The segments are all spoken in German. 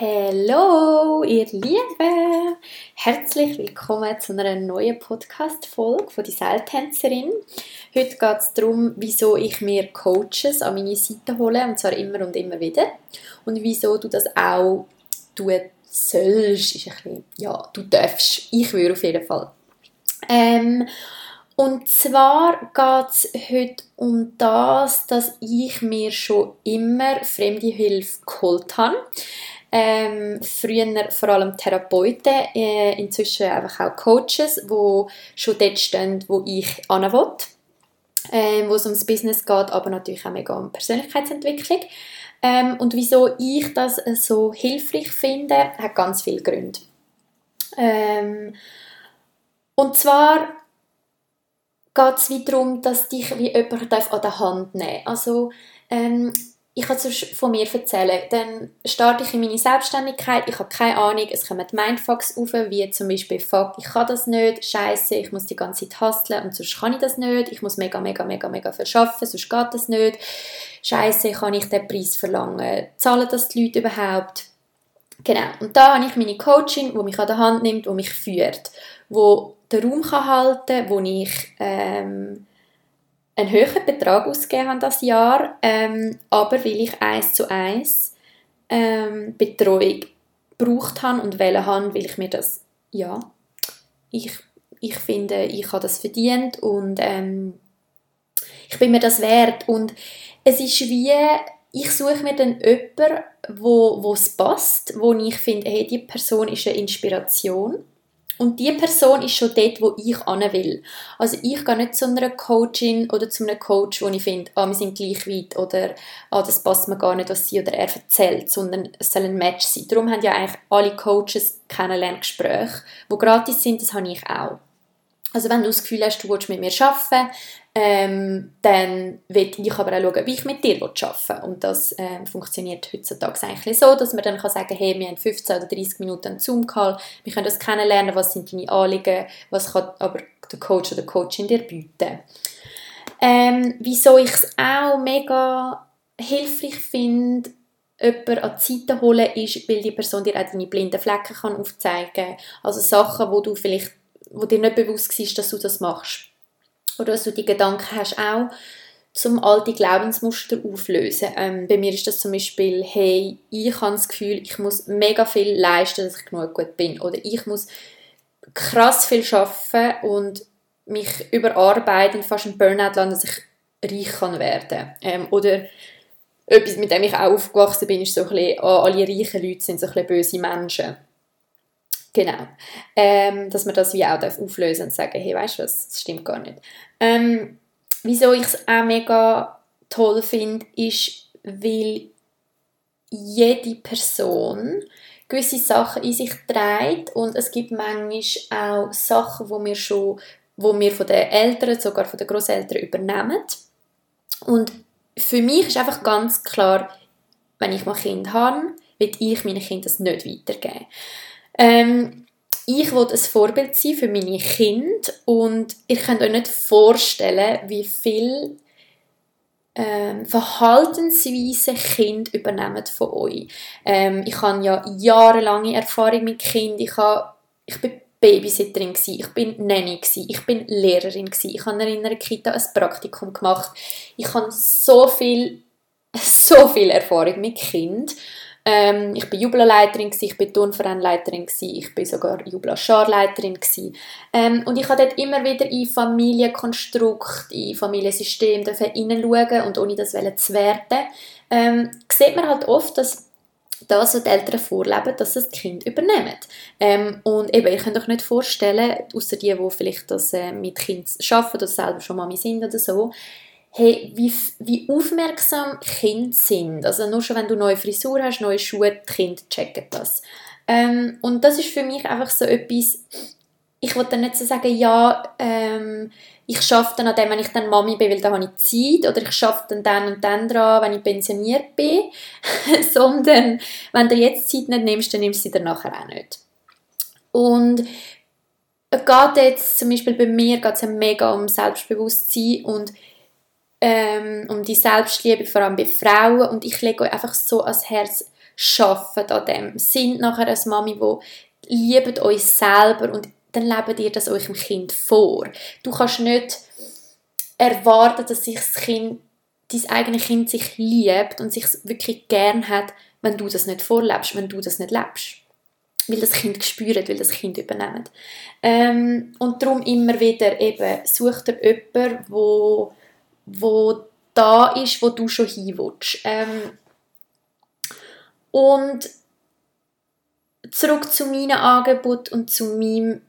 Hallo, ihr Lieben! Herzlich willkommen zu einer neuen Podcast-Folge von «Die Seiltänzerin». Heute geht es darum, wieso ich mir Coaches an meine Seite hole, und zwar immer und immer wieder. Und wieso du das auch tun sollst, ist ein bisschen, ja, du darfst. Ich würde auf jeden Fall. Ähm, und zwar geht es heute um das, dass ich mir schon immer fremde Hilfe geholt habe. Ähm, früher vor allem Therapeuten, äh, inzwischen einfach auch Coaches, die schon dort stehen, wo ich hin will. Ähm, wo es ums Business geht, aber natürlich auch mega um Persönlichkeitsentwicklung. Ähm, und wieso ich das so hilfreich finde, hat ganz viele Gründe. Ähm, und zwar geht es darum, dass dich wie jemand an der Hand nehmen darf. Also, ähm, ich kann es von mir erzählen. Dann starte ich in meine Selbstständigkeit, ich habe keine Ahnung, es kommen Mindfucks auf, wie zum Beispiel «Fuck, ich kann das nicht», «Scheiße, ich muss die ganze Zeit hustlen und sonst kann ich das nicht», «Ich muss mega, mega, mega, mega arbeiten, sonst geht das nicht», «Scheiße, kann ich den Preis verlangen?» «Zahlen das die Leute überhaupt?» Genau, und da habe ich meine Coaching, die mich an der Hand nimmt, die mich führt, wo den Raum kann halten kann, wo ich... Ähm, einen höheren Betrag ausgegeben habe das Jahr, ähm, aber weil ich eins zu eins ähm, Betreuung gebraucht habe und wählen habe, weil ich mir das, ja, ich, ich finde, ich habe das verdient und ähm, ich bin mir das wert und es ist wie, ich suche mir dann jemanden, wo es passt, wo ich finde, hey, die Person ist eine Inspiration und die Person ist schon dort, wo ich hin will. Also ich gehe nicht zu einer Coachin oder zu einem Coach, wo ich finde, ah, wir sind gleich weit oder ah, das passt mir gar nicht, was sie oder er erzählt, sondern es soll ein Match sein. Darum haben ja eigentlich alle Coaches Kennenlerngespräche, die gratis sind, das habe ich auch. Also wenn du das Gefühl hast, du willst mit mir arbeiten, ähm, dann will ich aber auch schauen, wie ich mit dir arbeiten will. Und das ähm, funktioniert heutzutage eigentlich so, dass man dann kann sagen hey, wir haben 15 oder 30 Minuten einen Zoom-Call, wir können das kennenlernen, was sind deine Anliegen, was kann aber der Coach oder Coachin dir bieten. Ähm, wieso ich es auch mega hilfreich finde, jemanden an die Seite holen, ist, weil die Person dir auch deine blinden Flecken kann aufzeigen kann. Also Sachen, wo du vielleicht, wo dir nicht bewusst ist, dass du das machst oder dass du die Gedanken hast auch zum alte Glaubensmuster auflösen. Ähm, bei mir ist das zum Beispiel, hey, ich habe das Gefühl, ich muss mega viel leisten, dass ich genug gut bin. Oder ich muss krass viel arbeiten und mich überarbeiten, fast einen Burnout landen, dass ich reich kann werden. Ähm, oder etwas, mit dem ich auch aufgewachsen bin, ist so ein bisschen, oh, alle reichen Leute sind so ein bisschen böse Menschen. Genau. Ähm, dass man das wie auch auflösen und sagen, hey, weißt du was, das stimmt gar nicht. Ähm, wieso ich es auch mega toll finde, ist, weil jede Person gewisse Sachen in sich trägt und es gibt manchmal auch Sachen, wo wir schon, wo wir von den Eltern, sogar von den Großeltern übernehmen. Und für mich ist einfach ganz klar, wenn ich mal Kind habe, will ich meinen Kindern das nicht weitergeben. Ähm, ich will ein Vorbild sein für meine Kinder und ihr könnt euch nicht vorstellen, wie viel ähm, Verhaltensweisen Kinder übernehmen von euch. Ähm, ich habe ja jahrelange Erfahrung mit Kindern. Ich, habe, ich bin Babysitterin gewesen, ich bin Nanny gewesen, ich bin Lehrerin gewesen, ich habe in einer Kita ein Praktikum gemacht. Ich habe so viel, so viel Erfahrung mit Kindern ähm, ich bin Jubelleiterin, ich bin Turnvereinleiterin, ich bin sogar Jubla-Scharleiterin. Ähm, und ich habe dort immer wieder in Familienkonstrukt, in Familiensystem hineinschauen und ohne das zu werten, ähm, sieht man halt oft, dass das, was die Eltern vorleben, dass das, Kind übernehmen. Ähm, und eben, ihr könnt euch nicht vorstellen, außer die, die vielleicht das äh, mit Kind arbeiten oder selber schon Mami sind oder so, hey, wie, wie aufmerksam Kinder sind. Also nur schon, wenn du neue Frisur hast, neue Schuhe, die Kinder checken das. Ähm, und das ist für mich einfach so etwas, ich wollte dann nicht so sagen, ja, ähm, ich schaffe dann an dem, wenn ich dann Mami bin, weil dann habe ich Zeit, oder ich schaffe dann dann und dann dran, wenn ich pensioniert bin, sondern wenn du jetzt Zeit nicht nimmst, dann nimmst du sie dann nachher auch nicht. Und es geht jetzt zum Beispiel bei mir geht es mega um Selbstbewusstsein und ähm, um die Selbstliebe, vor allem bei Frauen. Und ich lege euch einfach so ans Herz, arbeitet an dem, sind nachher als Mami, wo liebt euch selber und dann lebt ihr das eurem Kind vor. Du kannst nicht erwarten, dass sich das Kind, dein eigenes Kind sich liebt und sich wirklich gern hat, wenn du das nicht vorlebst, wenn du das nicht lebst. Weil das Kind spürt, weil das Kind übernimmt. Ähm, und darum immer wieder eben, such dir jemanden, wo, wo da ist, wo du schon hin. Ähm, und zurück zu meinem Angebot und zu meinem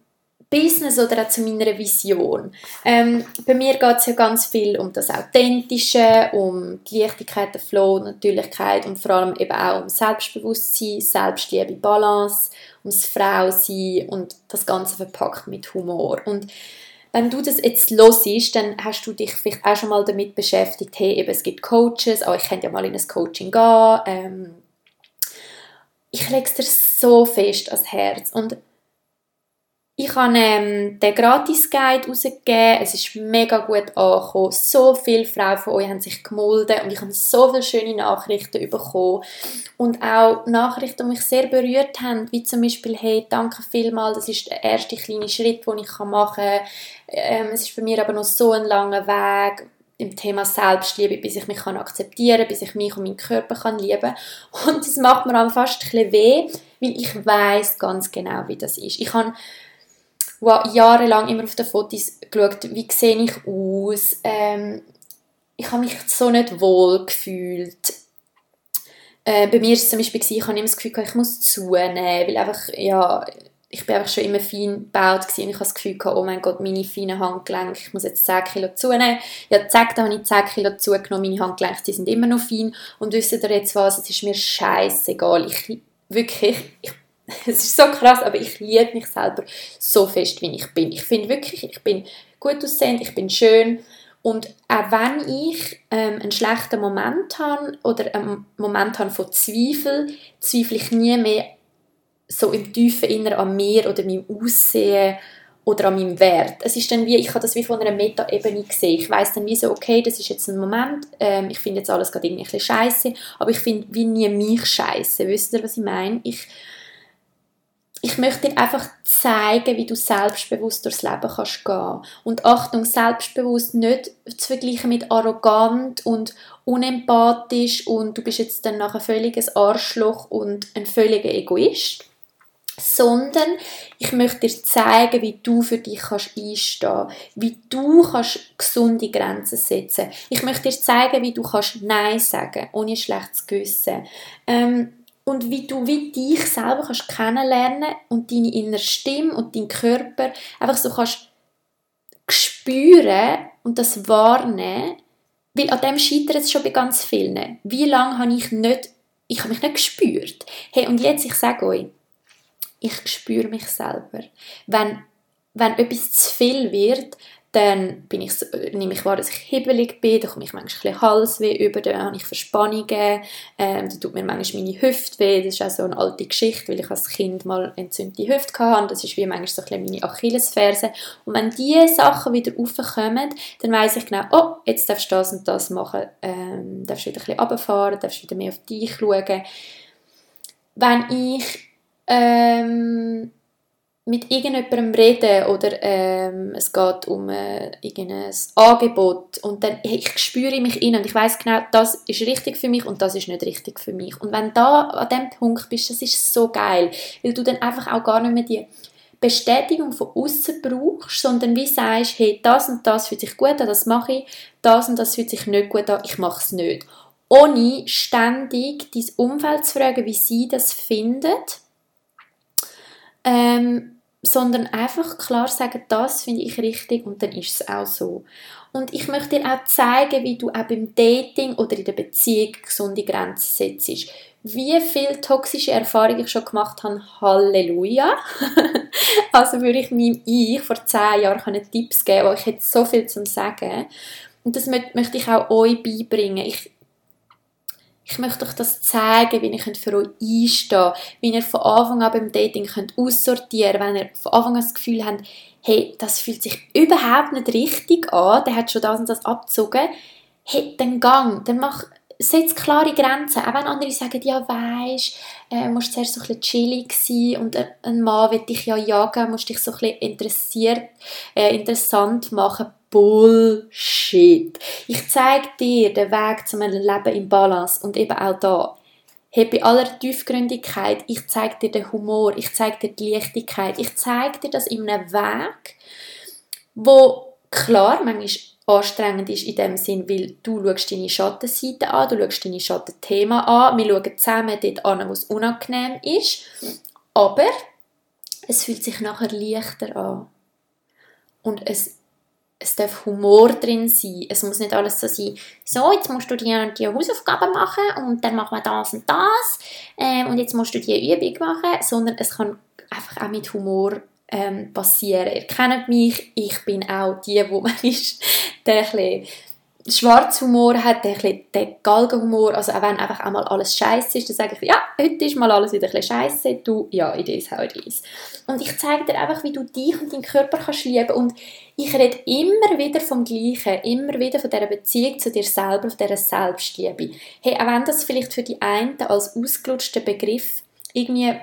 Business oder auch zu meiner Vision. Ähm, bei mir geht es ja ganz viel um das Authentische, um die Leichtigkeit, den Flow, Natürlichkeit und vor allem eben auch um Selbstbewusstsein, Selbstliebe, Balance, ums Frausein und das Ganze verpackt mit Humor. Und wenn du das jetzt ist, dann hast du dich vielleicht auch schon mal damit beschäftigt, hey, eben, es gibt Coaches, oh, ich könnte ja mal in ein Coaching gehen. Ähm, ich lege es dir so fest ans Herz und ich habe ähm, den Gratis-Guide rausgegeben. Es ist mega gut angekommen. So viele Frauen von euch haben sich gemolden und ich habe so viele schöne Nachrichten bekommen. Und auch Nachrichten, die mich sehr berührt haben, wie zum Beispiel, hey, danke vielmals, das ist der erste kleine Schritt, den ich machen kann. Ähm, es ist bei mir aber noch so ein langer Weg im Thema Selbstliebe, bis ich mich kann akzeptieren kann, bis ich mich und meinen Körper kann lieben Und das macht mir fast ein bisschen weh, weil ich weiß ganz genau, wie das ist. Ich habe jahrelang immer auf den Fotos geschaut, wie sehe ich aus. Ähm, ich habe mich so nicht wohl gefühlt. Äh, bei mir war es zum Beispiel, ich habe immer das Gefühl, ich muss zunehmen, weil einfach, ja, ich bin einfach schon immer fein gebaut gewesen. ich habe das Gefühl gehabt, oh mein Gott, meine feinen Handgelenke, ich muss jetzt 10 Kilo zunehmen. Ja, zack, da habe ich 10 Kilo zugenommen, meine Handgelenke, die sind immer noch fein. Und wisst ihr jetzt was, es ist mir scheißegal. Ich, wirklich, ich es ist so krass, aber ich liebe mich selber so fest, wie ich bin. Ich finde wirklich, ich bin gut aussehend, ich bin schön und auch wenn ich ähm, einen schlechten Moment habe oder einen Moment habe von Zweifel, zweifle ich nie mehr so im tiefen Inneren an mir oder meinem Aussehen oder an meinem Wert. Es ist dann wie, ich habe das wie von einer Meta-Ebene gesehen. Ich weiß dann wie so, okay, das ist jetzt ein Moment, ähm, ich finde jetzt alles gerade irgendwie ein bisschen scheiße, aber ich finde wie nie mich scheiße. Wisst ihr, was ich meine? Ich, ich möchte dir einfach zeigen, wie du selbstbewusst durchs Leben kannst gehen. Und Achtung, selbstbewusst nicht zu vergleichen mit arrogant und unempathisch und du bist jetzt dann nachher völliges Arschloch und ein völliger Egoist. Sondern ich möchte dir zeigen, wie du für dich kannst einstehen, wie du kannst gesunde Grenzen setzen. Ich möchte dir zeigen, wie du kannst Nein sagen, ohne schlechtes Gewissen. Ähm, und wie du wie dich selber kannst kennenlernen und deine innere Stimme und deinen Körper einfach so kannst spüren und das wahrnehmen, weil an dem scheitert es schon bei ganz vielen. Wie lange habe ich nicht, ich habe mich nicht gespürt. Hey, und jetzt, ich sage euch, ich spüre mich selber. Wenn, wenn etwas zu viel wird, dann bin ich, nehme ich wahr, dass ich hibbelig bin, dann komme ich manchmal ein Halsweh über, dann habe ich Verspannungen, ähm, dann tut mir manchmal meine Hüfte weh, das ist auch so eine alte Geschichte, weil ich als Kind mal entzündete Hüfte hatte, das ist wie manchmal so ein meine Achillesferse und wenn diese Sachen wieder raufkommen, dann weiß ich genau, oh, jetzt darfst du das und das machen, ähm, darfst wieder ein bisschen runterfahren, darfst wieder mehr auf dich schauen. Wenn ich ähm, mit irgendjemandem reden oder ähm, es geht um äh, irgendein Angebot und dann hey, ich spüre mich in und ich weiß genau, das ist richtig für mich und das ist nicht richtig für mich. Und wenn da an dem Punkt bist, das ist so geil, weil du dann einfach auch gar nicht mehr die Bestätigung von außen brauchst, sondern wie sagst, hey, das und das fühlt sich gut an, das mache ich, das und das fühlt sich nicht gut an, ich mache es nicht. Ohne ständig dein Umfeld zu fragen, wie sie das findet, ähm, sondern einfach klar sagen, das finde ich richtig und dann ist es auch so. Und ich möchte dir auch zeigen, wie du auch beim Dating oder in der Beziehung gesunde Grenzen setzt. Wie viele toxische Erfahrungen ich schon gemacht habe, Halleluja. also würde ich meinem Ich vor zehn Jahren Tipps geben, wo ich hätte so viel zu sagen. Und das möchte ich auch euch beibringen. Ich ich möchte euch das zeigen, wie ihr für euch einstehen könnt, wie ihr von Anfang an beim Dating könnt aussortieren könnt, wenn ihr von Anfang an das Gefühl habt, hey, das fühlt sich überhaupt nicht richtig an, der hat schon das und das abgezogen, hey, dann gang, dann mach setz klare Grenzen. Auch wenn andere sagen, ja, weisst, äh, musst zuerst so ein bisschen chillig sein und ein Mann will dich ja jagen, musst dich so ein bisschen interessiert, äh, interessant machen. Bullshit. Ich zeige dir den Weg zu einem Leben im Balance und eben auch da. Hey, bei aller Tiefgründigkeit, ich zeige dir den Humor, ich zeige dir die Leichtigkeit, ich zeige dir das in einem Weg, wo klar manchmal anstrengend ist in dem Sinn, weil du schaust deine Schattenseite an, du schaust deine Schattenthemen an, wir schauen zusammen dort an, wo es unangenehm ist, aber es fühlt sich nachher leichter an. Und es, es darf Humor drin sein. Es muss nicht alles so sein, so, jetzt musst du die die Hausaufgaben machen und dann machen wir das und das ähm, und jetzt musst du die Übung machen, sondern es kann einfach auch mit Humor ähm, passieren. Ihr kennt mich, ich bin auch die, wo man ist, der ein Schwarzhumor hat, der, der Galgenhumor, also auch wenn einfach einmal alles scheiße ist, dann sage ich, ja, heute ist mal alles wieder ein bisschen scheiße, du, ja, it is how it is. Und ich zeige dir einfach, wie du dich und deinen Körper kannst lieben und ich rede immer wieder vom Gleichen, immer wieder von dieser Beziehung zu dir selber, von dieser Selbstliebe. Hey, auch wenn das vielleicht für die einen als ausgelutschter Begriff irgendwie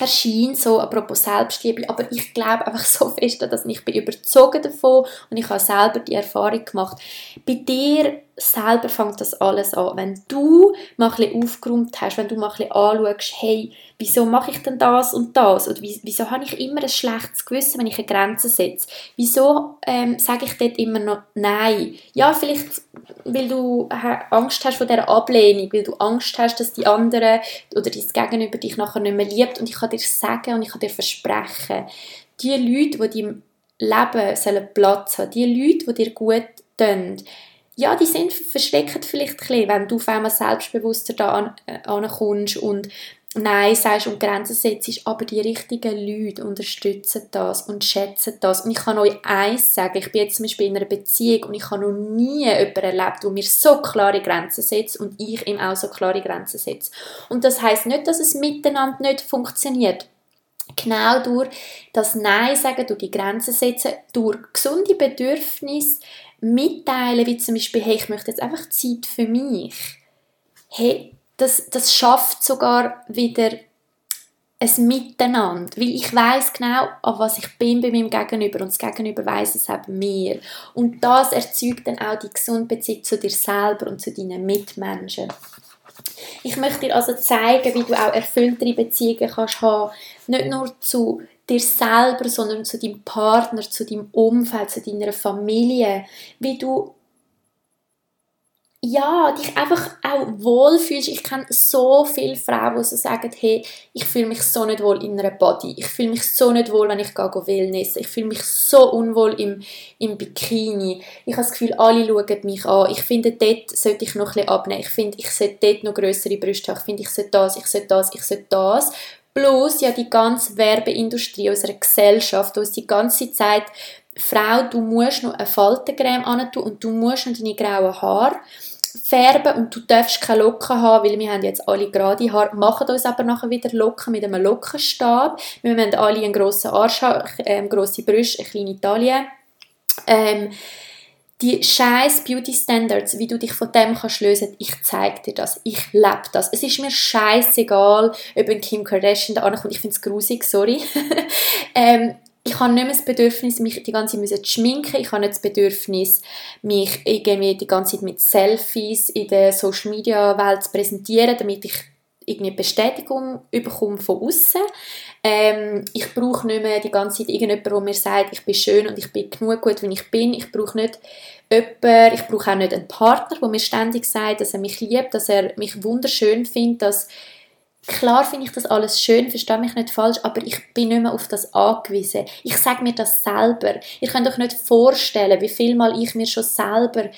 erscheint, so apropos Selbstliebe, aber ich glaube einfach so fest dass ich bin überzogen davon und ich habe selber die Erfahrung gemacht. Bei dir selber fängt das alles an. Wenn du mal ein bisschen aufgeräumt hast, wenn du mal ein bisschen anschaust, hey, wieso mache ich denn das und das? Oder wieso habe ich immer ein schlechtes Gewissen, wenn ich eine Grenze setze? Wieso ähm, sage ich dort immer noch Nein? Ja, vielleicht, weil du Angst hast vor dieser Ablehnung, weil du Angst hast, dass die anderen oder dein Gegenüber dich nachher nicht mehr liebt. Und ich kann dir sagen und ich kann dir versprechen, die Leute, die deinem Leben Platz haben, die Leute, die dir gut tun, ja, die sind verschreckend vielleicht ein bisschen, wenn du auf einmal selbstbewusster da an, äh, ankommst und Nein sagst und Grenzen setzt, aber die richtigen Leute unterstützen das und schätzen das. Und ich kann euch eins sagen, ich bin jetzt zum Beispiel in einer Beziehung und ich habe noch nie jemanden erlebt, der mir so klare Grenzen setzt und ich ihm auch so klare Grenzen setze. Und das heißt nicht, dass es miteinander nicht funktioniert. Genau durch das Nein sagen, durch die Grenzen setzen, durch gesunde Bedürfnisse mitteilen, wie zum Beispiel, hey, ich möchte jetzt einfach Zeit für mich. Hey, das, das schafft sogar wieder ein Miteinander, weil ich weiß genau, an was ich bin bei meinem Gegenüber und das Gegenüber weiß es eben mir. Und das erzeugt dann auch die gesunde Beziehung zu dir selber und zu deinen Mitmenschen. Ich möchte dir also zeigen, wie du auch erfülltere Beziehungen kannst haben, nicht nur zu dir selber, sondern zu deinem Partner, zu deinem Umfeld, zu deiner Familie, wie du ja, dich einfach auch wohlfühlst. Ich kenne so viele Frauen, die so sagen, hey, ich fühle mich so nicht wohl in einer Body. Ich fühle mich so nicht wohl, wenn ich gehe Wellness. Ich fühle mich so unwohl im, im Bikini. Ich habe das Gefühl, alle schauen mich an. Ich finde, dort sollte ich noch ein bisschen abnehmen. Ich finde, ich sollte dort noch größere Brüste haben. Ich finde, ich sollte das, ich sollte das, ich sollte das. Plus ja die ganze Werbeindustrie unserer Gesellschaft, die uns die ganze Zeit Frau, du musst noch eine Faltencreme an und du musst noch deine grauen Haare färben und du darfst keine Locken haben, weil wir haben jetzt alle gerade Haare, machen uns aber nachher wieder Locken mit einem Lockenstab. Wir haben alle einen grossen Arsch haben, ähm, grosse Brüste, eine kleine Taille. Ähm, die scheiß Beauty Standards, wie du dich von dem kannst lösen, ich zeige dir das, ich lebe das. Es ist mir scheißegal, ob ein Kim Kardashian da ankommt, ich finde es grusig, sorry. ähm, ich habe nicht mehr das Bedürfnis, mich die ganze Zeit zu schminken. Ich habe nicht das Bedürfnis, mich irgendwie die ganze Zeit mit Selfies in der Social Media Welt zu präsentieren, damit ich irgendwie Bestätigung bekomme von außen. Ähm, ich brauche nicht mehr die ganze Zeit irgendjemanden, der mir sagt, ich bin schön und ich bin genug gut, wie ich bin. Ich brauche nicht jemanden, ich brauche auch nicht einen Partner, der mir ständig sagt, dass er mich liebt, dass er mich wunderschön findet, dass Klar finde ich das alles schön, verstehe mich nicht falsch, aber ich bin nicht mehr auf das angewiesen. Ich sage mir das selber. Ihr könnt euch nicht vorstellen, wie viel Mal ich mir schon selber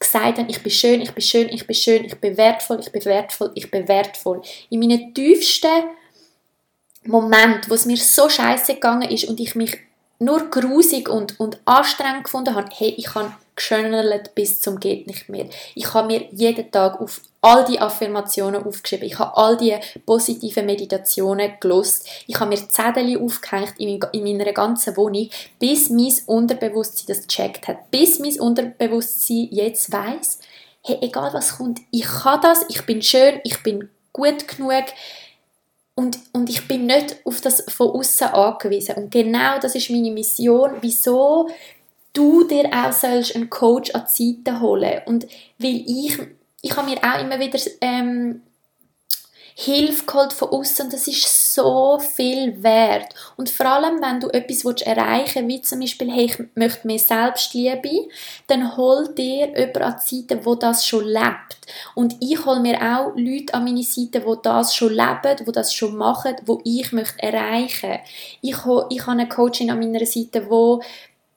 gesagt habe, ich bin schön, ich bin schön, ich bin schön, ich bin wertvoll, ich bin wertvoll, ich bin wertvoll. In meinen tiefsten Moment, wo es mir so scheiße gegangen ist und ich mich nur grusig und, und anstrengend gefunden habe, hey, ich habe geschönert bis zum geht nicht mehr. Ich habe mir jeden Tag auf all die Affirmationen aufgeschrieben. Ich habe all die positiven Meditationen gelost. Ich habe mir Zettel aufgehängt in, meiner ganzen Wohnung, bis mein Unterbewusstsein das gecheckt hat. Bis mein Unterbewusstsein jetzt weiß, hey, egal was kommt, ich kann das, ich bin schön, ich bin gut genug und, und ich bin nicht auf das von außen angewiesen. Und genau das ist meine Mission, wieso du dir auch sollst einen Coach an die Seite holen. Und weil ich, ich habe mir auch immer wieder ähm, Hilfe geholt von außen das ist so viel wert. Und vor allem, wenn du etwas erreichen willst, wie zum Beispiel, hey, ich möchte mehr Selbstliebe, dann hol dir jemanden an die Seite, wo das schon lebt. Und ich hole mir auch Leute an meine Seite, wo das schon leben, wo das schon machen, wo ich möchte erreichen. Ich, ich habe eine Coachin an meiner Seite, wo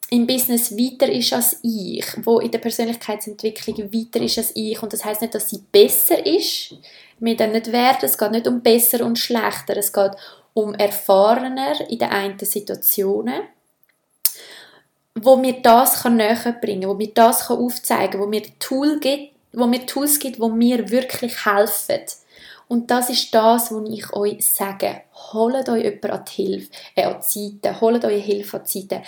im Business weiter ist als ich, wo in der Persönlichkeitsentwicklung weiter ist als ich und das heißt nicht, dass sie besser ist, mit dem nicht werden, es geht nicht um besser und schlechter, es geht um erfahrener in den einen Situationen, wo mir das näher bringen, wo mir das kann aufzeigen, wo mir Tool gibt, wo mir Tools gibt, wo mir wirklich helfen. Und das ist das, was ich euch sage. Holt euch jemanden an die Hilfe, äh, an die Seite, holt euch Hilfe an die Seite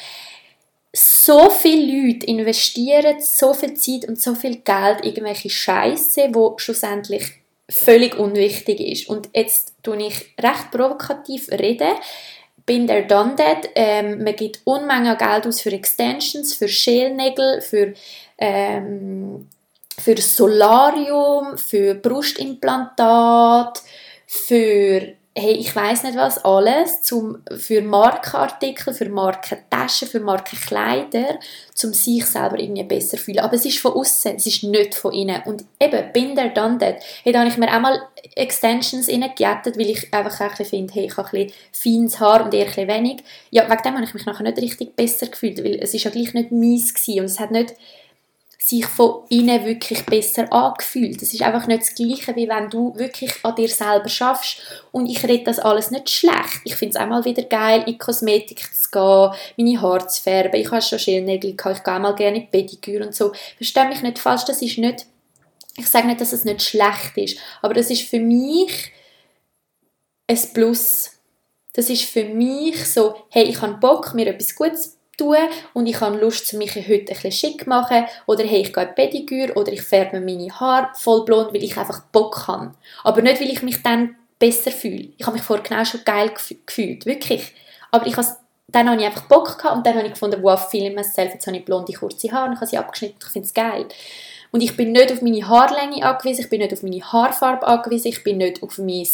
so viele Leute investieren so viel Zeit und so viel Geld in irgendwelche Scheiße, wo schlussendlich völlig unwichtig ist. Und jetzt tue ich recht provokativ reden. Bin der done that. Ähm, man gibt Unmengen Geld aus für Extensions, für Schälnägel, für ähm, für Solarium, für Brustimplantat, für hey, ich weiß nicht was alles zum, für Markenartikel, für Markentaschen, für Markenkleider, um sich selber irgendwie besser zu fühlen. Aber es ist von außen, es ist nicht von innen. Und eben, bin der done that. Hey, da habe ich mir auch mal Extensions reingejettet, weil ich einfach ein finde, hey, ich habe ein feines Haar und eher ein wenig. Ja, wegen dem habe ich mich nachher nicht richtig besser gefühlt, weil es ist ja gleich nicht meins gewesen und es hat nicht sich von innen wirklich besser angefühlt. Das ist einfach nicht das Gleiche, wie wenn du wirklich an dir selber schaffst. Und ich rede das alles nicht schlecht. Ich finde es einmal wieder geil, in Kosmetik zu gehen, meine Haare zu färben. Ich habe schon Schälnägel gehabt, ich gehe mal gerne in Pediküre und so. Verstehe mich nicht falsch, das ist nicht, ich sage nicht, dass es nicht schlecht ist, aber das ist für mich ein Plus. Das ist für mich so, hey, ich habe Bock, mir etwas Gutes tun und ich habe Lust, mich heute ein bisschen schick zu machen oder hey, ich gehe in Pediküre oder ich färbe meine Haare voll blond, weil ich einfach Bock habe. Aber nicht, weil ich mich dann besser fühle. Ich habe mich vorher genau schon geil gefühlt, wirklich. Aber ich habe dann habe ich einfach Bock gehabt und dann habe ich gefunden, wow, film myself, jetzt habe ich blonde, kurze Haare und ich habe sie abgeschnitten, ich finde es geil. Und ich bin nicht auf meine Haarlänge angewiesen, ich bin nicht auf meine Haarfarbe angewiesen, ich bin nicht auf mein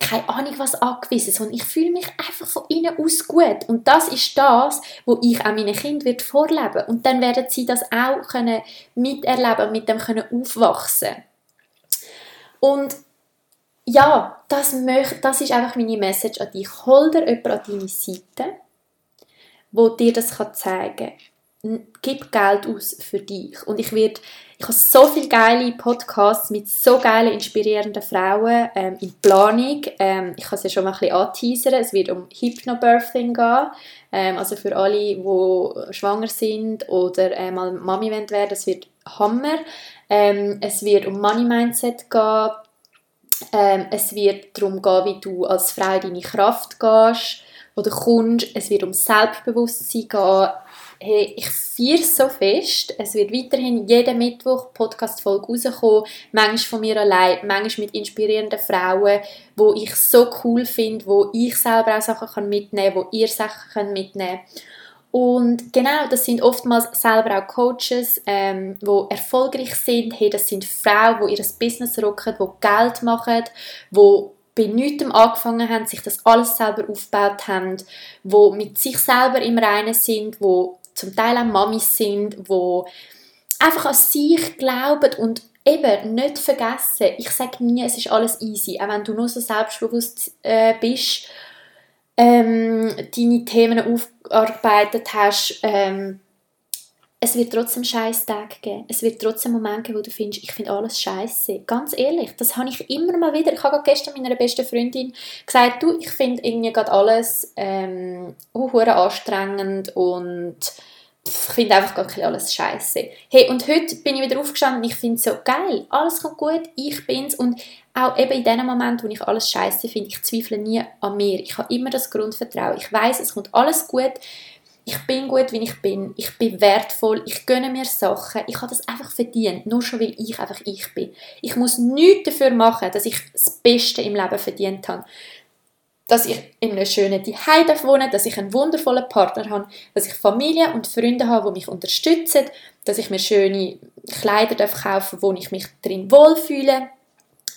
keine Ahnung was angewiesen, sondern ich fühle mich einfach von innen aus gut. Und das ist das, wo ich auch meinen Kindern vorleben Und dann werden sie das auch können miterleben und mit dem können aufwachsen Und ja, das, möchte, das ist einfach meine Message an dich. Hol dir jemanden an deine Seite, wo dir das zeigen kann gib Geld aus für dich. Und ich werde, ich habe so viele geile Podcasts mit so geilen, inspirierenden Frauen ähm, in Planung. Ähm, ich kann es ja schon mal ein bisschen anteasern. Es wird um Hypnobirthing gehen. Ähm, also für alle, die schwanger sind oder äh, mal Mami werden das wird Hammer. Ähm, es wird um Money Mindset gehen. Ähm, es wird darum gehen, wie du als Frau in deine Kraft gehst oder kommst. Es wird um Selbstbewusstsein gehen hey, ich feiere so fest. Es wird weiterhin jeden Mittwoch Podcast-Folge rauskommen. Manchmal von mir allein, manchmal mit inspirierenden Frauen, wo ich so cool finde, wo ich selber auch Sachen mitnehmen kann, wo ihr Sachen mitnehmen könnt. Und genau, das sind oftmals selber auch Coaches, ähm, wo erfolgreich sind. Hey, das sind Frauen, die ihr Business rocken, die Geld machen, die bei nichts angefangen haben, sich das alles selber aufgebaut haben, wo mit sich selber im Reinen sind, wo zum Teil auch Mamis sind, wo einfach an sich glauben und eben nicht vergessen, ich sage nie, es ist alles easy, auch wenn du nur so selbstbewusst äh, bist, ähm, deine Themen aufgearbeitet hast, ähm, es wird trotzdem scheiß Tage geben. Es wird trotzdem Momente geben, wo du findest, ich finde alles scheiße. Ganz ehrlich, das habe ich immer mal wieder. Ich habe gestern meiner besten Freundin gesagt, du, ich finde irgendwie gerade alles ähm, anstrengend und ich finde einfach gar alles scheiße. Hey, und heute bin ich wieder aufgestanden und ich finde es so geil. Alles kommt gut, ich bin's und auch eben in dem Moment, wo ich alles scheiße finde, ich zweifle nie an mir. Ich habe immer das Grundvertrauen. Ich weiß, es kommt alles gut ich bin gut, wie ich bin, ich bin wertvoll, ich gönne mir Sachen, ich habe das einfach verdient, nur schon weil ich einfach ich bin. Ich muss nichts dafür machen, dass ich das Beste im Leben verdient habe. Dass ich in einem schönen Zuhause wohne, dass ich einen wundervollen Partner habe, dass ich Familie und Freunde habe, die mich unterstützen, dass ich mir schöne Kleider darf, wo ich mich drin wohlfühle,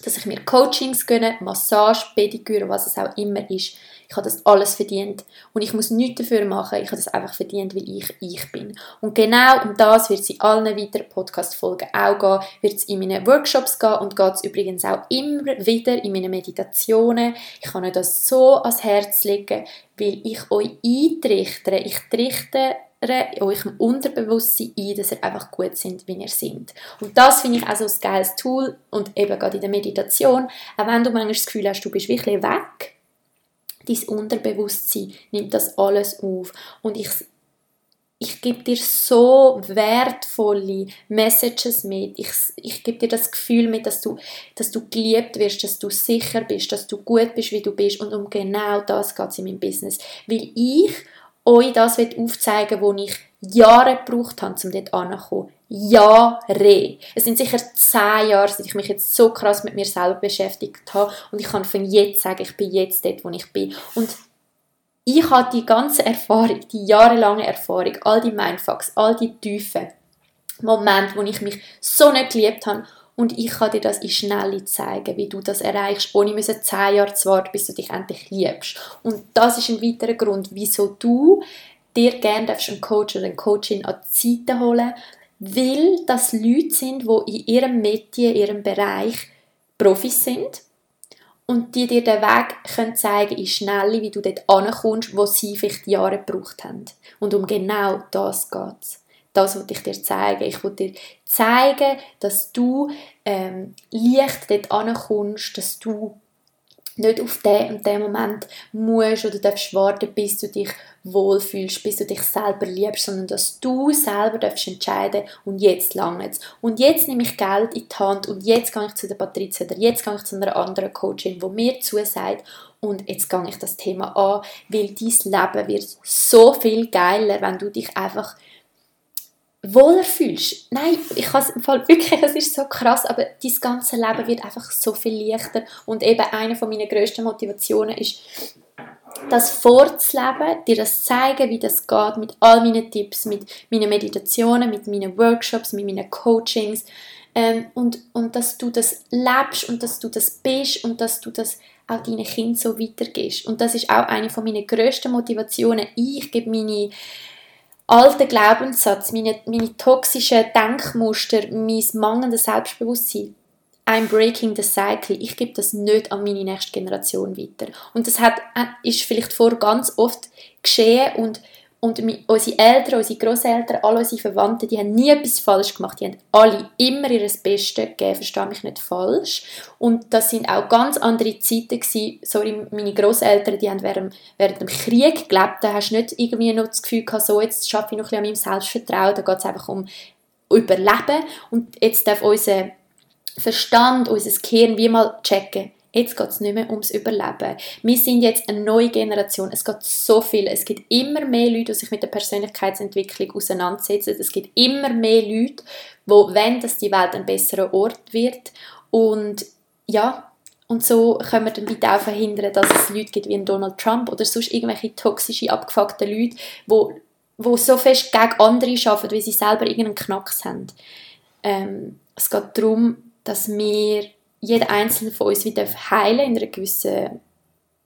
dass ich mir Coachings gönne, Massage, Pediküre, was es auch immer ist. Ich habe das alles verdient und ich muss nichts dafür machen. Ich habe das einfach verdient, weil ich ich bin. Und genau um das wird es in allen weiteren Podcast-Folgen auch gehen, wird es in meinen Workshops gehen und geht es übrigens auch immer wieder in meinen Meditationen. Ich kann euch das so ans Herz legen, weil ich euch eintrichtere. Ich trichtere euch im Unterbewusstsein ein, dass ihr einfach gut sind, wie ihr seid. Und das finde ich auch so ein geiles Tool und eben gerade in der Meditation, auch wenn du manchmal das Gefühl hast, du bist wirklich weg, dein Unterbewusstsein nimmt das alles auf. Und ich, ich gebe dir so wertvolle Messages mit. Ich, ich gebe dir das Gefühl mit, dass du, dass du geliebt wirst, dass du sicher bist, dass du gut bist, wie du bist. Und um genau das geht es in meinem Business. Weil ich euch das aufzeigen wo ich Jahre gebraucht habe, um dort anzukommen. Jahre. Es sind sicher zehn Jahre, seit ich mich jetzt so krass mit mir selber beschäftigt habe und ich kann von jetzt sagen, ich bin jetzt dort, wo ich bin. Und ich habe die ganze Erfahrung, die jahrelange Erfahrung, all die Mindfucks, all die tiefen Momente, wo ich mich so nicht geliebt habe und ich kann dir das in Schnelle zeigen, wie du das erreichst, ohne müssen zehn Jahre zu warten, bis du dich endlich liebst. Und das ist ein weiterer Grund, wieso du dir gerne einen Coach oder eine Coachin an die Seite holen weil das Leute sind, die in ihrem Metier, in ihrem Bereich Profis sind und die dir den Weg können zeigen in Schnelle, wie du dort ankommst, wo sie vielleicht Jahre gebraucht haben. Und um genau das geht es. Das wollte ich dir zeigen. Ich wollte dir zeigen, dass du ähm, leicht dort ankommst, dass du nicht auf den und den Moment musst oder darfst warten, bis du dich wohlfühlst, bis du dich selber liebst, sondern dass du selber darfst entscheiden und jetzt lange Und jetzt nehme ich Geld in die Hand und jetzt gehe ich zu der Patrizia oder jetzt gehe ich zu einer anderen Coachin, wo mir zusagt und jetzt gehe ich das Thema an, weil dein Leben wird so viel geiler, wenn du dich einfach wohler fühlst. Nein, ich kann Fall wirklich, es ist so krass, aber dein ganze Leben wird einfach so viel leichter und eben eine von meiner grössten Motivationen ist, das vorzuleben, dir das zeigen, wie das geht, mit all meinen Tipps, mit meinen Meditationen, mit meinen Workshops, mit meinen Coachings ähm, und, und dass du das lebst und dass du das bist und dass du das auch deinen Kindern so weitergehst. Und das ist auch eine von meinen grössten Motivationen. Ich gebe meine alten Glaubenssatz, meine, meine toxischen Denkmuster, mein mangelndes Selbstbewusstsein. I'm breaking the cycle. Ich gebe das nicht an meine nächste Generation weiter. Und das hat, äh, ist vielleicht vor ganz oft geschehen und und unsere Eltern, unsere Großeltern, alle unsere Verwandten, die haben nie etwas falsch gemacht. Die haben alle immer ihr Bestes gegeben, verstehe mich nicht falsch. Und das sind auch ganz andere Zeiten gewesen. Sorry, meine Großeltern, die haben während, während dem Krieg gelebt. Da hast du nicht irgendwie noch das Gefühl gehabt, so, jetzt schaffe ich noch ein bisschen an meinem Selbstvertrauen. Da geht es einfach um Überleben. Und jetzt darf unser Verstand, unser Gehirn wie mal checken, Jetzt geht es nicht mehr ums Überleben. Wir sind jetzt eine neue Generation. Es geht so viel. Es gibt immer mehr Leute, die sich mit der Persönlichkeitsentwicklung auseinandersetzen. Es gibt immer mehr Leute, wo wenn dass die Welt ein besserer Ort wird. Und ja, und so können wir dann weiter auch verhindern, dass es Leute gibt wie Donald Trump oder sonst irgendwelche toxische, abgefuckte Leute, wo, wo so fest gegen andere arbeiten, weil sie selber irgendeinen Knacks haben. Ähm, es geht darum, dass wir jeder einzelne von uns wieder heilen in einer gewissen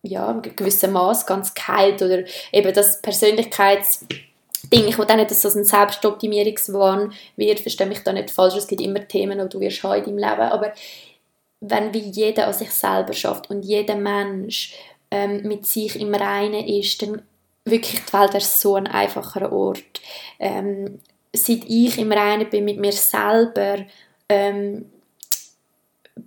ja, in gewissem Maß ganz geheilt oder eben das Persönlichkeitsding, ich will auch nicht, dass das ein Selbstoptimierungswahn wird, verstehe mich da nicht falsch, es gibt immer Themen, die du wirst haben in deinem Leben, aber wenn wie jeder an sich selber schafft und jeder Mensch ähm, mit sich im Reinen ist, dann wirklich die Welt ist so ein einfacher Ort. Ähm, seit ich im Reinen bin mit mir selber, ähm,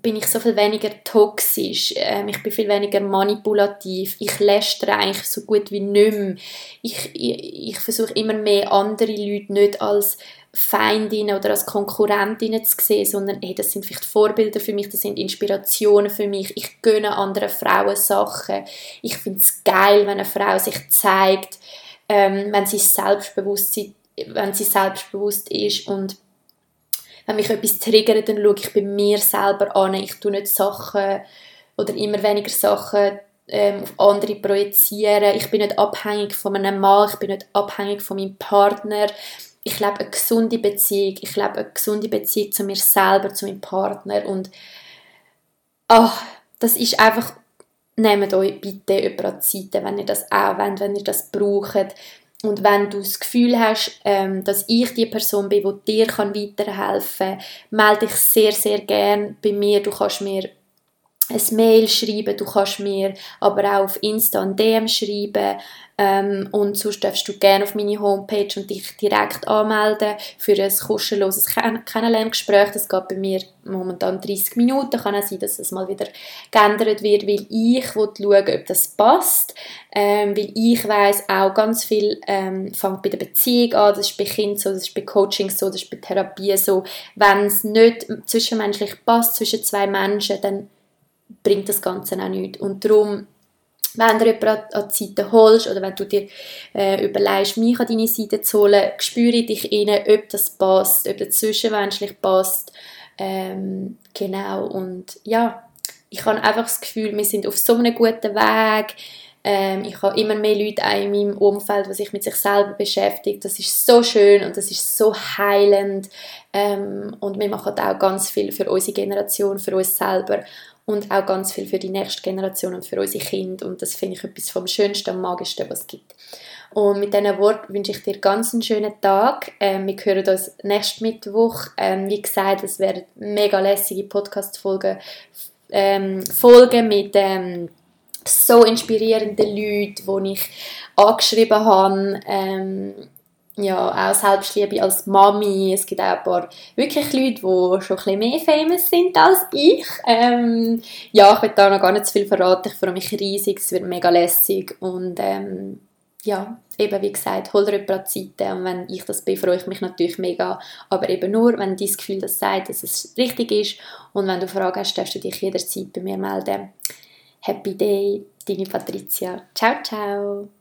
bin ich so viel weniger toxisch, ähm, ich bin viel weniger manipulativ, ich lästere eigentlich so gut wie nicht mehr. Ich, ich, ich versuche immer mehr andere Leute nicht als Feindinnen oder als Konkurrentinnen zu sehen, sondern hey, das sind vielleicht Vorbilder für mich, das sind Inspirationen für mich. Ich gönne anderen Frauen Sachen. Ich finde es geil, wenn eine Frau sich zeigt, ähm, wenn sie selbstbewusst, wenn sie selbstbewusst ist und wenn mich etwas triggert, dann schaue ich bei mir selber an. Ich tue nicht Sachen oder immer weniger Sachen ähm, auf andere projizieren. Ich bin nicht abhängig von einem Mann, ich bin nicht abhängig von meinem Partner. Ich lebe eine gesunde Beziehung. Ich lebe eine gesunde Beziehung zu mir selber, zu meinem Partner und ach, das ist einfach nehmt euch bitte jemand Zeit, wenn ihr das auch wollt, wenn ihr das braucht. Und wenn du das Gefühl hast, ähm, dass ich die Person bin, die dir weiterhelfen kann, melde dich sehr, sehr gerne bei mir. Du kannst mir ein Mail schreiben, du kannst mir aber auch auf Insta ein DM schreiben ähm, und sonst darfst du gerne auf meine Homepage und dich direkt anmelden für ein kostenloses Ken Kennenlerngespräch. Das geht bei mir momentan 30 Minuten. Kann auch sein, dass es mal wieder geändert wird, weil ich schauen ob das passt. Ähm, weil ich weiß auch ganz viel ähm, fängt bei der Beziehung an. Das ist bei Kindern so, das ist bei Coaching so, das ist bei Therapie so. Wenn es nicht zwischenmenschlich passt zwischen zwei Menschen, dann bringt das Ganze auch nichts. Und darum, wenn du jemanden an die Seite holst oder wenn du dir äh, überlegst, mich an deine Seite zu holen, spüre dich rein, ob das passt, ob das zwischenmenschlich passt. Ähm, genau, und ja, ich habe einfach das Gefühl, wir sind auf so einem guten Weg. Ähm, ich habe immer mehr Leute in meinem Umfeld, die sich mit sich selber beschäftigt. Das ist so schön und das ist so heilend. Ähm, und wir machen auch ganz viel für unsere Generation, für uns selber und auch ganz viel für die nächste Generation und für unsere Kinder. Und das finde ich etwas vom Schönsten und Magischsten, was es gibt. Und mit diesen Worten wünsche ich dir ganz einen schönen Tag. Ähm, wir hören uns nächsten Mittwoch. Ähm, wie gesagt, es werden mega lässige Podcast-Folgen ähm, Folgen mit ähm, so inspirierenden Leuten, die ich angeschrieben habe. Ähm, ja, auch Selbstliebe als Mami. Es gibt auch ein paar wirklich Leute, die schon ein bisschen mehr famous sind als ich. Ähm, ja, ich will da noch gar nicht zu viel verraten. Ich freue mich riesig, es wird mega lässig und ähm, ja, eben wie gesagt, hol dir jemand Zeit und wenn ich das bin, freue ich mich natürlich mega, aber eben nur, wenn dein Gefühl das sagt, dass es richtig ist und wenn du Fragen hast, darfst du dich jederzeit bei mir melden. Happy Day, deine Patricia. Ciao, ciao!